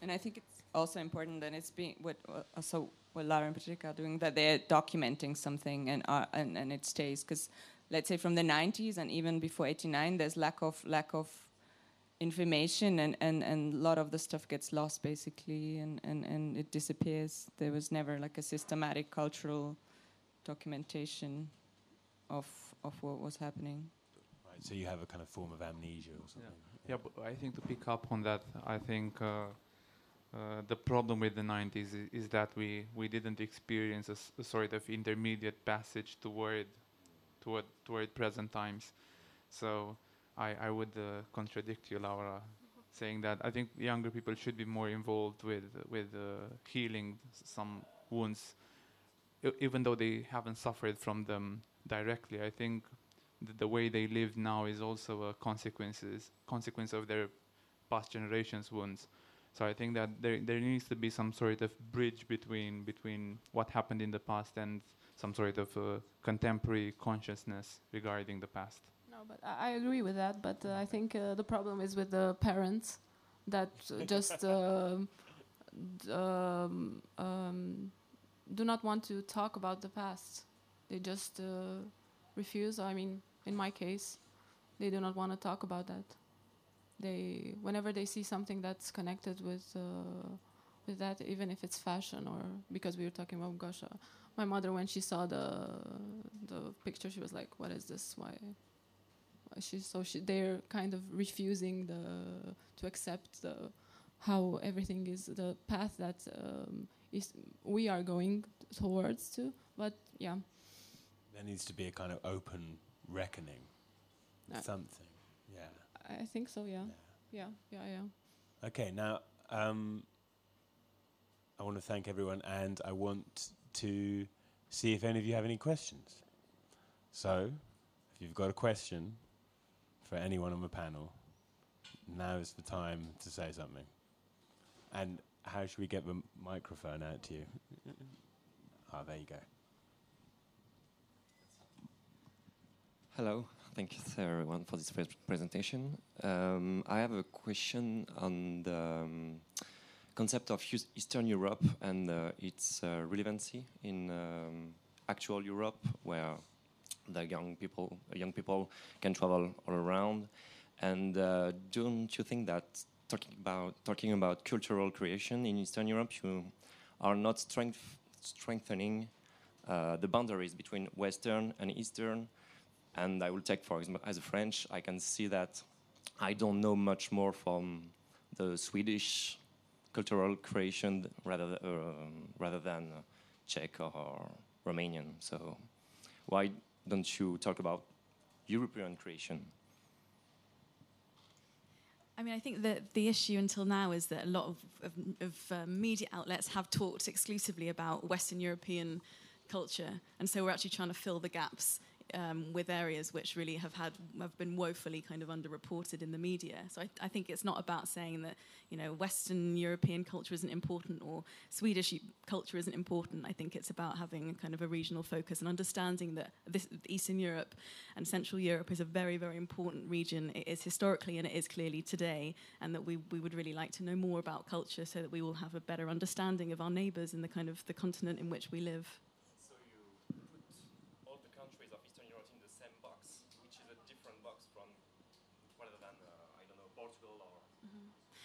Speaker 5: And I think it's also important that it's being what also what Lara and Petrica are doing that they're documenting something and uh, and, and it stays because let's say from the 90s and even before 89 there's lack of lack of information and, and, and a lot of the stuff gets lost basically and, and, and it disappears. There was never like a systematic cultural documentation of of what was happening.
Speaker 1: Right so you have a kind of form of amnesia or something.
Speaker 2: Yeah, yeah but i think to pick up on that i think uh, uh, the problem with the 90s is, is, that we, we didn't experience a, a, sort of intermediate passage toward toward toward present times. So I, I would uh, contradict you, Laura, saying that I think younger people should be more involved with with uh, healing some wounds, even though they haven't suffered from them directly. I think th the way they live now is also a consequences consequence of their past generations' wounds. So I think that there there needs to be some sort of bridge between between what happened in the past and some sort of uh, contemporary consciousness regarding the past.
Speaker 3: But I, agree with that. But uh, I think uh, the problem is with the parents that just <laughs> um, um, um, do not want to talk about the past. They just uh, refuse. I mean, in my case, they do not want to talk about that they whenever they see something that's connected with with that, even if it's fashion or because we were talking about Gosha, my mother when she saw the the picture, she was like, "What is this? Why?" She so she they're kind of refusing the to accept the how everything is the path that um, is we are going towards to. But yeah,
Speaker 1: there needs to be a kind of open reckoning, uh, something.
Speaker 3: Yeah, I think so. Yeah. Yeah. Yeah. Yeah. yeah.
Speaker 1: Okay. Now, um, I want to thank everyone, and I want to see if any of you have any questions. So, if you've got a question for anyone on the panel, now is the time to say something. And how should we get the microphone out to you? Ah, oh, there you go.
Speaker 6: Hello. Thank you, everyone, for this presentation. Um, I have a question on the um, concept of Eastern Europe and uh, its uh, relevancy in um, actual Europe, where the young people, young people can travel all around. And uh, don't you think that talking about talking about cultural creation in Eastern Europe, you are not strength, strengthening uh, the boundaries between Western and Eastern? And I will take, for example, as a French, I can see that I don't know much more from the Swedish cultural creation rather, uh, rather than Czech or Romanian. So why don't you talk about European creation?
Speaker 4: I mean, I think that the issue until now is that a lot of, of, of uh, media outlets have talked exclusively about Western European culture, and so we're actually trying to fill the gaps um, with areas which really have had have been woefully kind of underreported in the media. So I, I, think it's not about saying that you know Western European culture isn't important or Swedish culture isn't important. I think it's about having kind of a regional focus and understanding that this, Eastern Europe and Central Europe is a very very important region. It is historically and it is clearly today, and that we we would really like to know more about culture so that we will have a better understanding of our neighbours and the kind of the continent in which we live.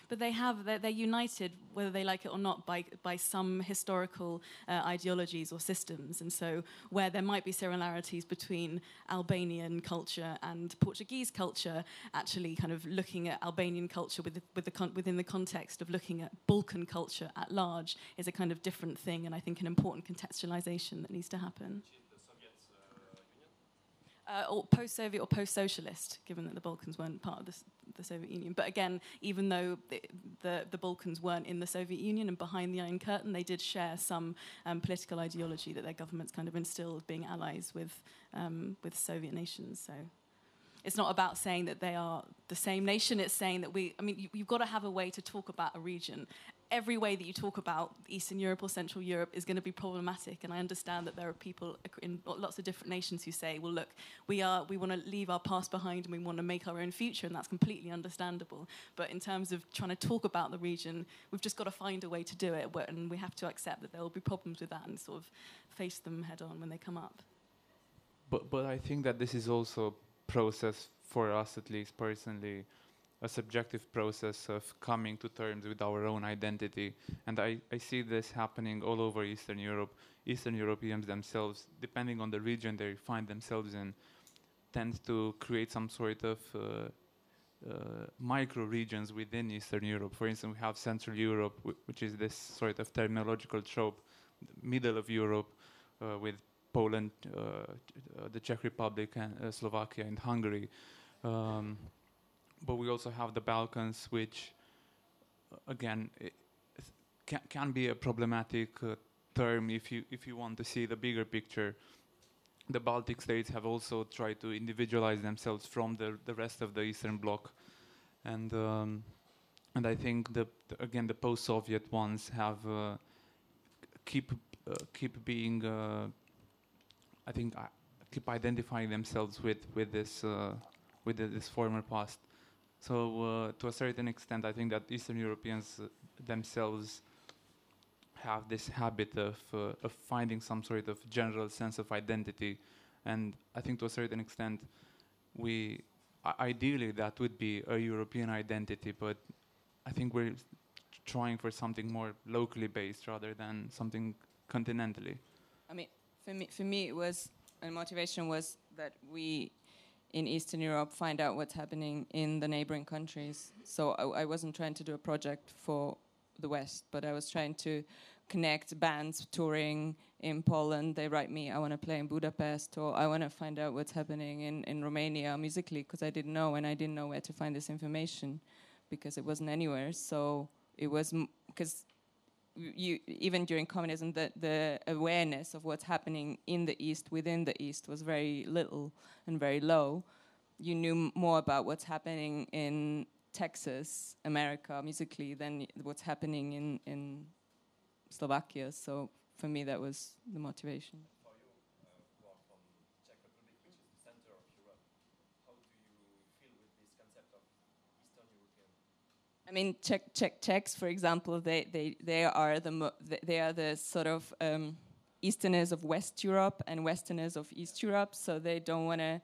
Speaker 4: But they have they're, they're, united whether they like it or not by by some historical uh, ideologies or systems. And so where there might be similarities between Albanian culture and Portuguese culture actually kind of looking at Albanian culture with the, with the within the context of looking at Balkan culture at large is a kind of different thing. And I think an important contextualization that needs to happen uh, or post-Soviet or post-socialist, given that the Balkans weren't part of the, the Soviet Union. But again, even though the, the, the, Balkans weren't in the Soviet Union and behind the Iron Curtain, they did share some um, political ideology that their governments kind of instilled, being allies with um, with Soviet nations. So. It's not about saying that they are the same nation. It's saying that we, I mean, you, you've got to have a way to talk about a region every way that you talk about Eastern Europe or Central Europe is going to be problematic. And I understand that there are people in lots of different nations who say, "Well, look, we are we want to leave our past behind and we want to make our own future," and that's completely understandable. But in terms of trying to talk about the region, we've just got to find a way to do it, and we have to accept that there will be problems with that and sort of face them head on when they come up.
Speaker 2: But but I think that this is also a process for us, at least personally a subjective process of coming to terms with our own identity. And I, I see this happening all over Eastern Europe. Eastern Europeans themselves, depending on the region they find themselves in, tend to create some sort of uh, uh, micro regions within Eastern Europe. For instance, we have Central Europe, which is this sort of terminological trope, middle of Europe, uh, with Poland, uh, uh, the Czech Republic, and uh, Slovakia, and Hungary. Um, but we also have the Balkans, which, uh, again, can, can be a problematic uh, term if you if you want to see the bigger picture. The Baltic states have also tried to individualize themselves from the the rest of the Eastern Bloc, and um, and I think the, the, again the post-Soviet ones have uh, keep uh, keep being uh, I think uh, keep identifying themselves with with this with this former past. So uh, to a certain extent, I think that Eastern Europeans uh, themselves have this habit of, uh, of finding some sort of general sense of identity. And I think to a certain extent, we ideally that would be a European identity, but I think we're trying for something more locally based rather than something continentally.
Speaker 5: I mean, for me, for me, it was, and motivation was that we in Eastern Europe find out what's happening in the neighboring countries. So I, I, wasn't trying to do a project for the West, but I was trying to connect bands touring in Poland. They write me, I want to play in Budapest, or I want to find out what's happening in, in Romania musically, because I didn't know, and I didn't know where to find this information because it wasn't anywhere. So it was because you, even during communism, the, the awareness of what's happening in the East, within the East, was very little and very low. You knew more about what's happening in Texas, America, musically, than what's happening in, in Slovakia. So for me, that was the motivation. I mean, Czech, Czech, Czechs, for example, they, they, they are the they are the sort of um, Easterners of West Europe and Westerners of East Europe, so they don't want to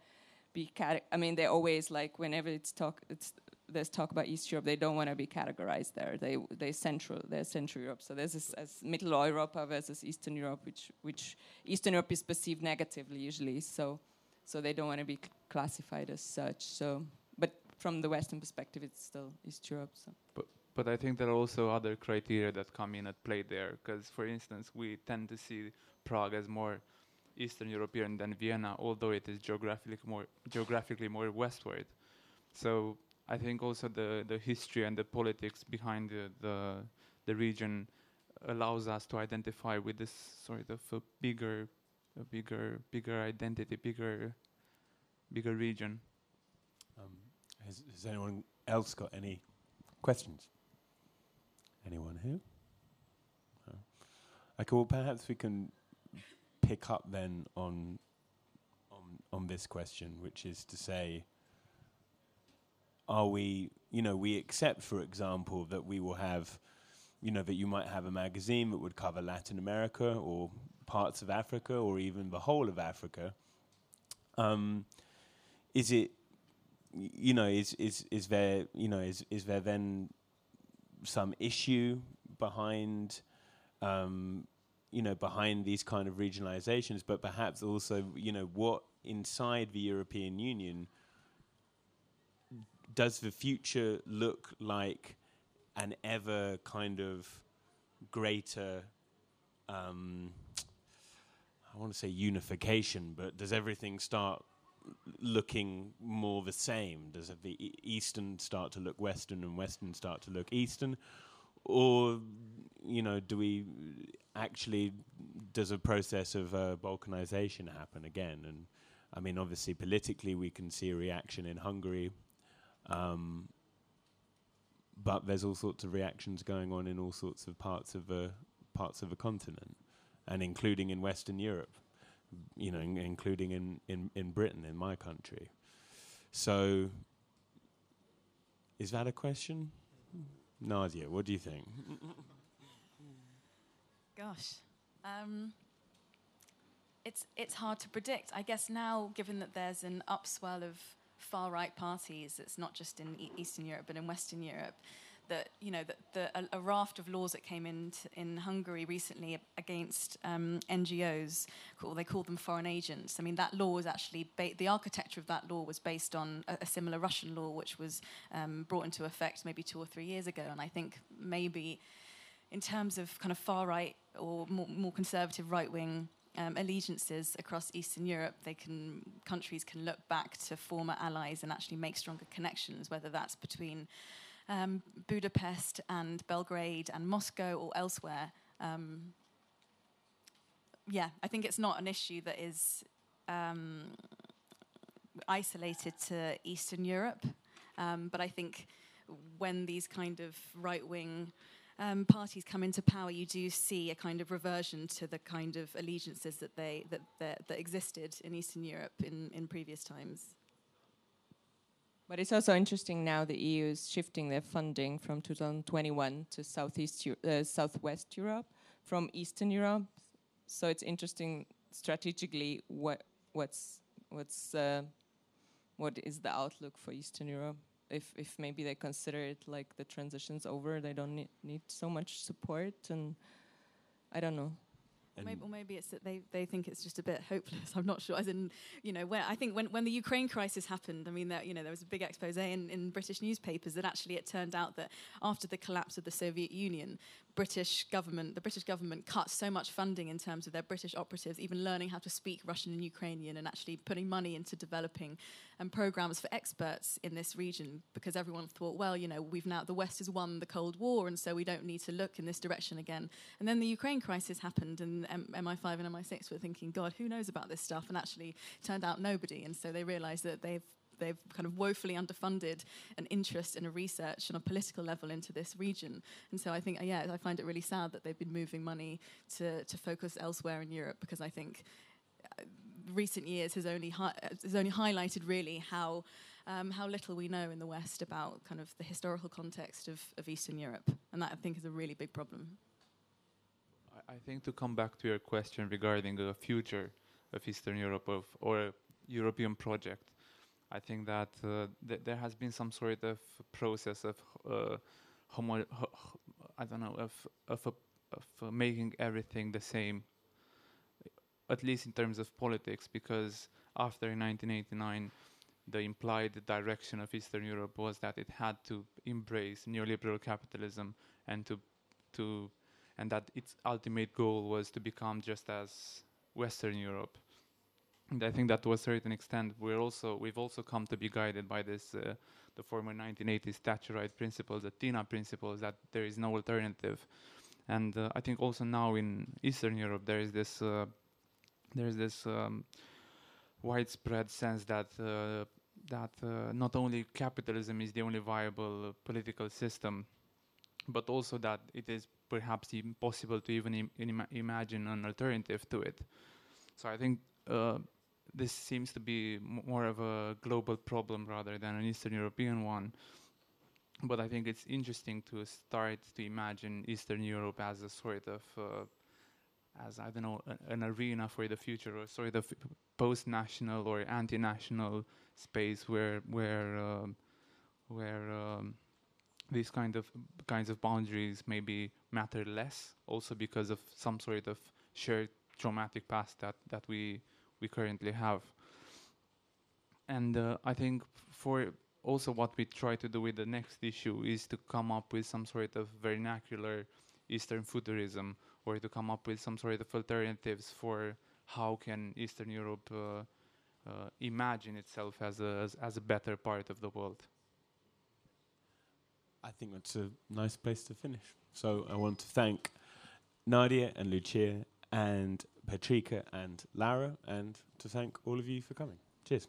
Speaker 5: be. I mean, they always like whenever it's talk, it's there's talk about East Europe, they don't want to be categorized there. They they central, they're Central Europe. So there's this as Middle Europe versus Eastern Europe, which which Eastern Europe is perceived negatively usually. So so they don't want to be classified as such. So from the Western perspective, it's still East Europe. So.
Speaker 2: But, but I think there are also other criteria that come in at play there. Because, for instance, we tend to see Prague as more Eastern European than Vienna, although it is geographically more geographically more westward. So I think also the the history and the politics behind the the, the region allows us to identify with this sort of a bigger, a bigger, bigger identity, bigger, bigger region.
Speaker 1: Has, has anyone else got any questions? Anyone here? No. Okay, well, perhaps we can pick up then on on on this question, which is to say, are we, you know, we accept, for example, that we will have, you know, that you might have a magazine that would cover Latin America or parts of Africa or even the whole of Africa. Um, is it you know, is is is there you know is is there then some issue behind um, you know behind these kind of regionalizations, but perhaps also you know what inside the European Union does the future look like an ever kind of greater um, I want to say unification, but does everything start looking more the same? Does the Eastern start to look Western and Western start to look Eastern? Or, you know, do we actually, does a process of uh, balkanization happen again? And I mean, obviously, politically, we can see a reaction in Hungary. Um, but there's all sorts of reactions going on in all sorts of parts of the parts of the continent and including in Western Europe, you know, in, including in, in, in Britain, in my country. So, is that a question? Nadia, what do you think? <laughs>
Speaker 4: Gosh. Um, it's, it's hard to predict. I guess now, given that there's an upswell of far right parties, it's not just in e- Eastern Europe, but in Western Europe, that you know that the, a, a, raft of laws that came in in Hungary recently against um, NGOs, called, they called them foreign agents. I mean that law was actually ba- the architecture of that law was based on a, a similar Russian law, which was um, brought into effect maybe two or three years ago. And I think maybe in terms of kind of far right or more, more conservative right wing um, allegiances across Eastern Europe, they can countries can look back to former allies and actually make stronger connections, whether that's between um, Budapest and Belgrade and Moscow or elsewhere. Um, yeah, I think it's not an issue that is um, isolated to Eastern Europe, um, but I think when these kind of right wing um, parties come into power, you do see a kind of reversion to the kind of allegiances that they that that, that existed in Eastern Europe in, in previous times.
Speaker 5: But it's also interesting now the EU is shifting their funding from 2021 to Southeast uh, Southwest Europe from Eastern Europe. So it's interesting strategically what what's what's uh, what is the outlook for Eastern Europe. If if maybe they consider it like the transition's over, they don't need, need so much support, and I don't know.
Speaker 4: Or maybe, or maybe, it's that they, they think it's just a bit hopeless. <laughs> I'm not sure. As in, you know, I think when, when the Ukraine crisis happened, I mean, there, you know, there was a big expose in, in British newspapers that actually it turned out that after the collapse of the Soviet Union, British government, the British government cut so much funding in terms of their British operatives, even learning how to speak Russian and Ukrainian, and actually putting money into developing um, programs for experts in this region, because everyone thought, well, you know, we've now the West has won the Cold War, and so we don't need to look in this direction again. And then the Ukraine crisis happened, and M- MI5 and MI6 were thinking, God, who knows about this stuff? And actually, turned out nobody, and so they realised that they've they've kind of woefully underfunded an interest in a research on a political level into this region. And so I think, yeah, I find it really sad that they've been moving money to, to focus elsewhere in Europe because I think uh, recent years has only has only highlighted really how um, how little we know in the West about kind of the historical context of, of Eastern Europe, and that I think is a really big problem.
Speaker 2: I, think to come back to your question regarding the future of Eastern Europe of, or European project, I think that uh, th there has been some sort of process of uh, homo I don't know of of, of uh, making everything the same, at least in terms of politics, because after 1989, the implied direction of Eastern Europe was that it had to embrace neoliberal capitalism and to to and that its ultimate goal was to become just as Western Europe. And I think that to a certain extent, we're also we've also come to be guided by this uh, the former 1980s Thatcherite principles, the TINA principles, that there is no alternative. And uh, I think also now in Eastern Europe there is this uh, there is this um, widespread sense that uh, that uh, not only capitalism is the only viable political system, but also that it is perhaps impossible to even Im Im imagine an alternative to it. So I think uh, this seems to be more of a global problem rather than an Eastern European one. But I think it's interesting to start to imagine Eastern Europe as a sort of, uh, as I don't know, an arena for the future, or sort of post-national or anti-national space where where um, where um, these kind of kinds of boundaries maybe matter less, also because of some sort of shared traumatic past that that we we currently have. And uh, I think for also what we try to do with the next issue is to come up with some sort of vernacular Eastern futurism, or to come up with some sort of alternatives for how can Eastern Europe uh, uh, imagine itself as a as, as a better part of the world.
Speaker 7: I think that's a nice place to finish. So I want to thank Nadia and Lucia and Petrica and Lara, and to thank all of you for coming. Cheers.